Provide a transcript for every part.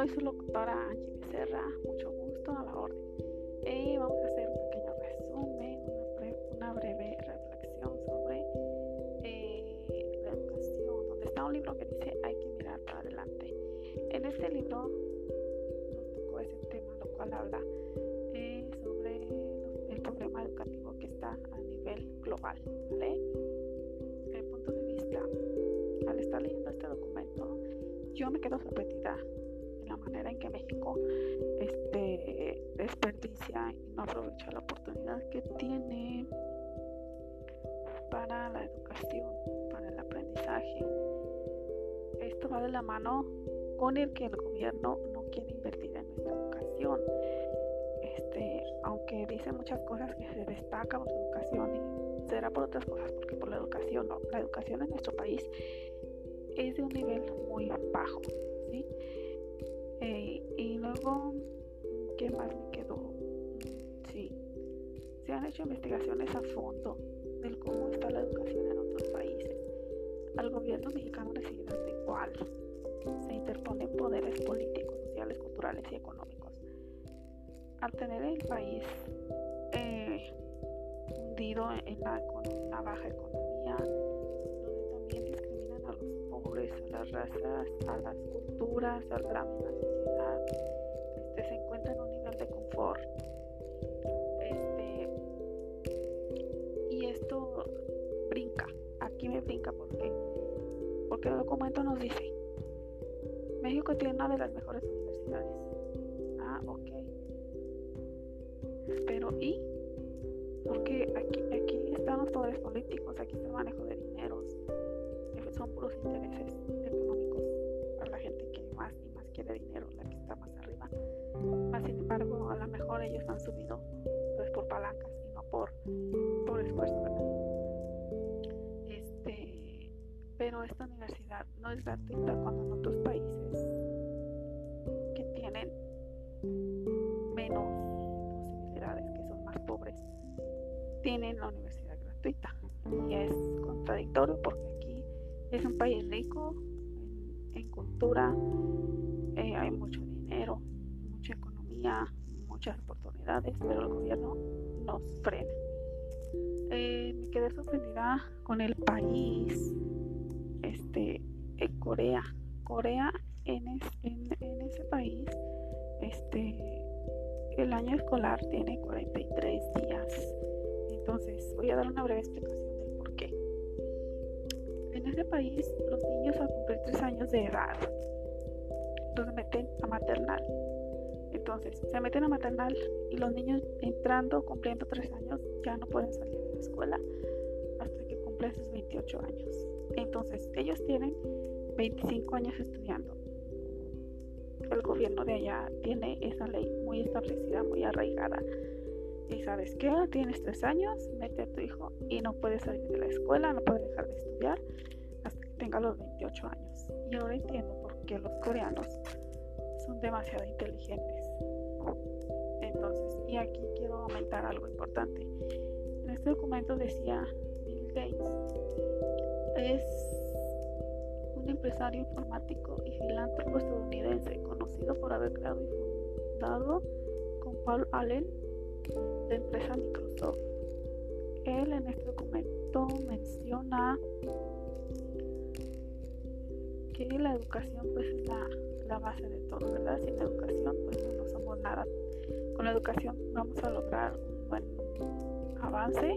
Soy su locutora Angie Becerra, mucho gusto a la orden. Y vamos a hacer un pequeño resumen, una, breve reflexión sobre eh, la educación, donde está un libro que dice hay que mirar para adelante. En este libro nos tocó ese tema, lo cual habla eh, sobre el problema educativo que está a nivel global. ¿vale? el punto de vista, al estar leyendo este documento, yo me quedo sorprendida en la manera en que México este, desperdicia y no aprovecha la oportunidad que tiene para la educación, para el aprendizaje. Esto va de la mano con el que el gobierno no quiere invertir en nuestra educación. Este, aunque dice muchas cosas que se destaca por su educación y será por otras cosas, porque por la educación no. La educación en nuestro país es de un nivel muy bajo. ¿sí? ¿Qué más me quedó? Sí, se han hecho investigaciones a fondo de cómo está la educación en otros países. Al gobierno mexicano le sigue igual. Se interponen poderes políticos, sociales, culturales y económicos. Al tener el país eh, hundido en la, baja economía, a las razas, a las culturas, a la misma sociedad, se encuentra en un nivel de confort. Este, y esto brinca, aquí me brinca porque, porque el documento nos dice, México tiene una de las mejores universidades. Ah, ok. Pero ¿y? Porque aquí, aquí están los poderes políticos, aquí está el manejo de dineros, son puros intereses económicos para la gente que más y más quiere dinero, la que está más. Más sin embargo, a lo mejor ellos han subido pues por palancas y no por, por esfuerzo, Este, pero esta universidad no es gratuita cuando en otros países que tienen menos posibilidades, que son más pobres, tienen la universidad gratuita. Y es contradictorio porque es un país rico en, cultura, eh, hay mucho dinero, mucha economía, muchas oportunidades, pero el gobierno nos frena. Eh, me quedé sorprendida con el país, este, Corea. Corea en, ese país, este, el año escolar tiene 43 días. Entonces, voy a dar una breve explicación en ese país, los niños al cumplir tres años de edad los meten a maternal. Entonces, se meten a maternal y los niños entrando, cumpliendo tres años, ya no pueden salir de la escuela hasta que cumplen sus 28 años. Entonces, ellos tienen 25 años estudiando. El gobierno de allá tiene esa ley muy establecida, muy arraigada. Y sabes qué, tienes tres años, mete a tu hijo y no puede salir de la escuela, no puede dejar de estudiar hasta que tenga los 28 años. Y ahora entiendo por qué los coreanos son demasiado inteligentes. Entonces, y aquí quiero aumentar algo importante. En este documento decía Bill Gates es un empresario informático y filántropo estadounidense conocido por haber creado y fundado con Paul Allen la empresa Microsoft. Él en este documento menciona que la educación pues es la, base de todo, ¿verdad? Sin educación pues no somos nada. Con la educación vamos a lograr un buen avance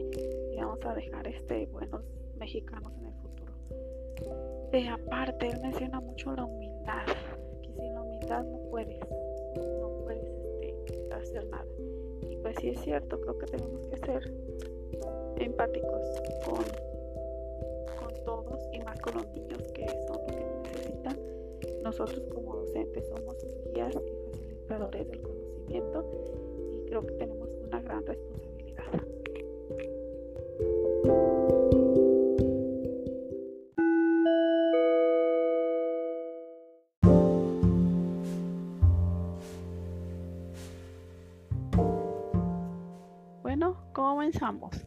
y vamos a dejar este buenos mexicanos en el futuro. De aparte, él menciona mucho la humildad, que sin la humildad no puedes, no puedes este, hacer nada. Y pues sí es cierto, creo que tenemos que ser empáticos con, con todos y más con los niños que son los que necesitan. Nosotros como docentes somos guías y facilitadores del conocimiento y creo que tenemos una gran responsabilidad. Bueno, comenzamos.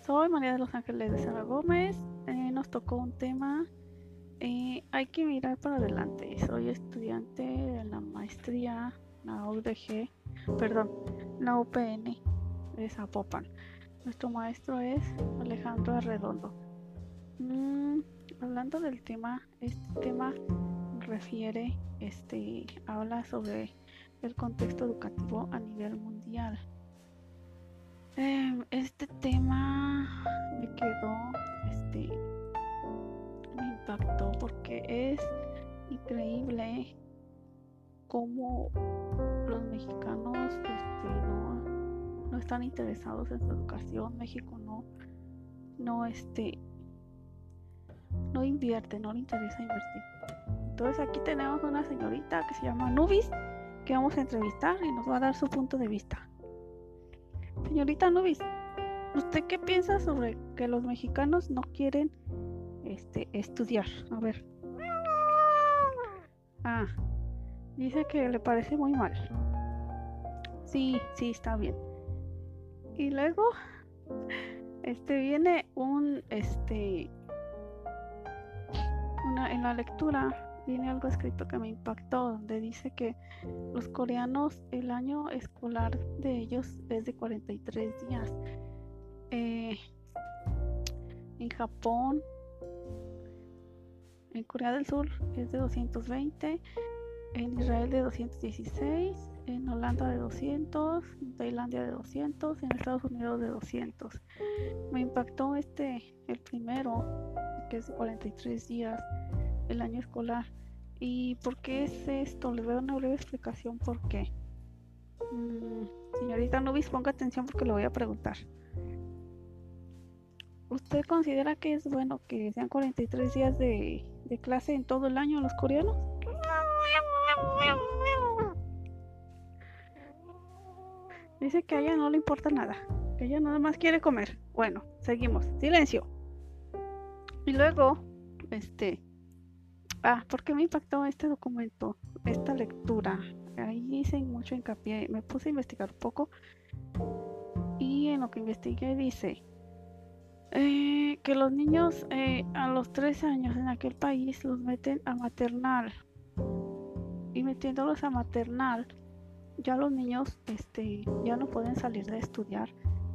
Soy María de los Ángeles de Sara Gómez. Eh, nos tocó un tema Eh, hay que mirar para adelante. Soy estudiante de la maestría, la UDG, perdón, la UPN de Zapopan. Nuestro maestro es Alejandro Arredondo. Mm, hablando del tema, este tema refiere, este, habla sobre el contexto educativo a nivel mundial. Em, este tema me quedó, este, me impactó porque es increíble cómo los mexicanos este, no, no, están interesados en su educación. México no, no, este, no invierte, no le interesa invertir. Entonces aquí tenemos una señorita que se llama Nubis que vamos a entrevistar y nos va a dar su punto de vista. Señorita Nubis, ¿usted qué piensa sobre que los mexicanos no quieren este, estudiar? A ver. Ah, dice que le parece muy mal. Sí, sí, está bien. Y luego, este viene un, este, una, en la lectura viene algo escrito que me impactó, donde dice que los coreanos, el año escolar de ellos es de 43 días. Eh, en Japón, en Corea del Sur es de 220, en Israel de 216, en Holanda de 200, en Tailandia de 200, en Estados Unidos de 200. Me impactó este, el primero, que es de 43 días el año escolar. ¿Y por qué es esto? Les voy a dar una breve explicación por qué. Mm, señorita Nubis, ponga atención porque lo voy a preguntar. ¿Usted considera que es bueno que sean 43 días de clase en todo el año los coreanos? Dice que a ella no le importa nada, que ella nada más quiere comer. Bueno, seguimos. Silencio. Y luego, este, Ah, ¿por qué me impactó este documento, esta lectura? Ahí hice mucho hincapié, me puse a investigar un poco y en lo que investigué dice eh, que los niños eh, a los tres años en aquel país los meten a maternal metiéndolos a maternal ya los niños este, ya no pueden salir de estudiar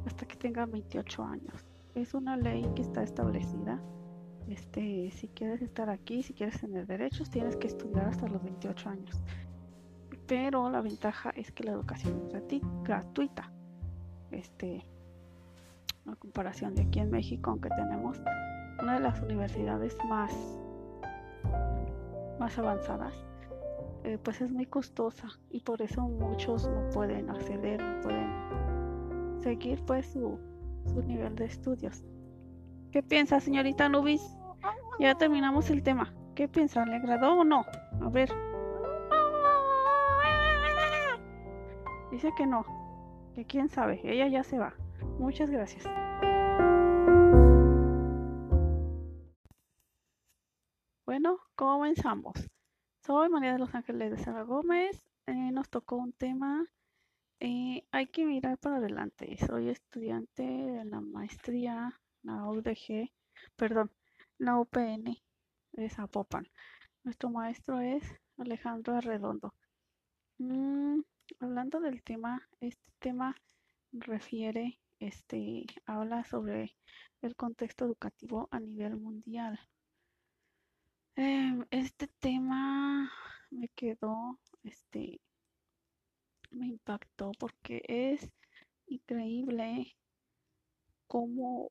hasta que tengan 28 años. Es una ley que está establecida este, si quieres estar aquí, si quieres tener derechos, tienes que estudiar hasta los 28 años. Pero la ventaja es que la educación es gratuita. Este, a comparación de aquí en México, aunque tenemos una de las universidades más, más avanzadas, eh, pues es muy costosa y por eso muchos no pueden acceder, no pueden seguir pues su, su nivel de estudios. ¿Qué piensa, señorita Nubis? Ya terminamos el tema. ¿Qué piensa? ¿Le agradó o no? A ver. Dice que no. Que quién sabe. Ella ya se va. Muchas gracias. Bueno, comenzamos. Soy María de los Ángeles de Sara Gómez. Eh, nos tocó un tema. Eh, hay que mirar para adelante. Soy estudiante de la maestría la UDG, perdón, la UPN de Zapopan. Nuestro maestro es Alejandro Arredondo. Mm, hablando del tema, este tema refiere, este, habla sobre el contexto educativo a nivel mundial. Em, este tema quedó, este, me impactó porque es increíble cómo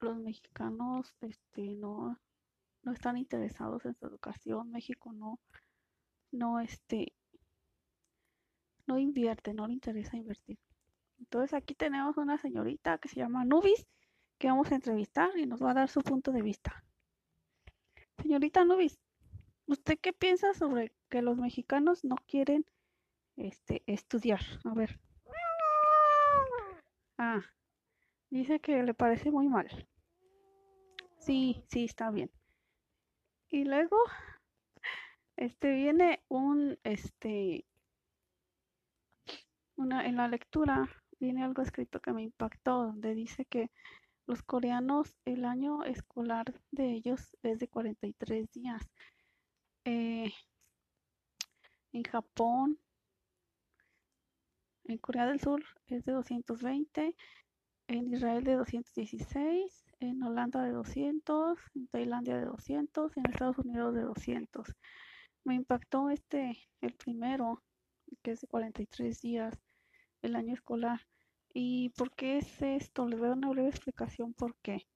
los mexicanos este, no, no están interesados en su educación. México no, no, este, no invierte, no le interesa invertir. Entonces aquí tenemos una señorita que se llama Nubis, que vamos a entrevistar y nos va a dar su punto de vista. Señorita Nubis, ¿usted qué piensa sobre que los mexicanos no quieren este, estudiar? A ver. Ah, Dice que le parece muy mal. Sí, sí, está bien. Y luego, este viene un, este, una, en la lectura viene algo escrito que me impactó, donde dice que Los coreanos, el año escolar de ellos es de 43 días. Eh, en Japón, en Corea del Sur es de 220, en Israel de 216, en Holanda de 200, en Tailandia de 200, en Estados Unidos de 200. Me impactó este, el primero, que es de 43 días, el año escolar. ¿Y por qué es esto? Les voy a dar una breve explicación por qué.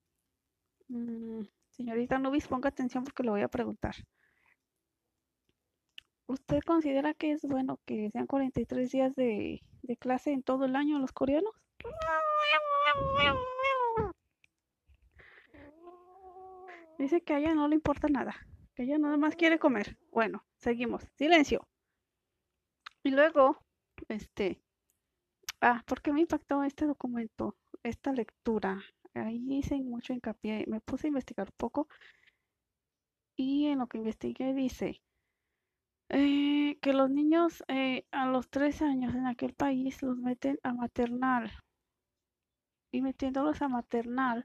Mm, señorita Nubis, ponga atención porque le voy a preguntar. ¿Usted considera que es bueno que sean 43 días de, clase en todo el año los coreanos? Dice que a ella no le importa nada, que ella nada más quiere comer. Bueno, seguimos. Silencio. Y luego, este, ah, ¿por qué me impactó este documento, esta lectura? Ahí hice mucho hincapié, me puse a investigar un poco y en lo que investigué dice eh, que los niños eh, a los tres años en aquel país los meten a maternal y metiéndolos a maternal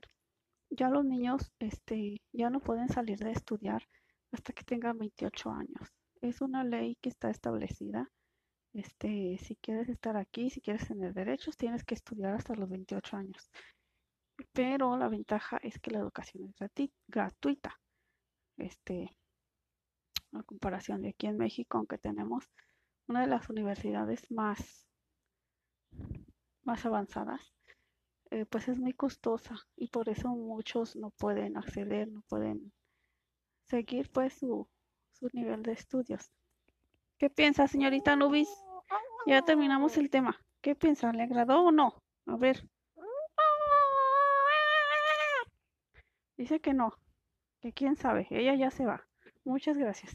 ya los niños este, ya no pueden salir de estudiar hasta que tengan 28 años. Es una ley que está establecida. Este, si quieres estar aquí, si quieres tener derechos, tienes que estudiar hasta los 28 años. Pero la ventaja es que la educación es gratuita. Este, a comparación de aquí en México, aunque tenemos una de las universidades más, más avanzadas, eh, pues es muy costosa y por eso muchos no pueden acceder, no pueden seguir pues su, su nivel de estudios. ¿Qué piensa, señorita Nubis? Ya terminamos el tema. ¿Qué piensa? ¿Le agradó o no? A ver. Dice que no, que quién sabe, ella ya se va. Muchas gracias.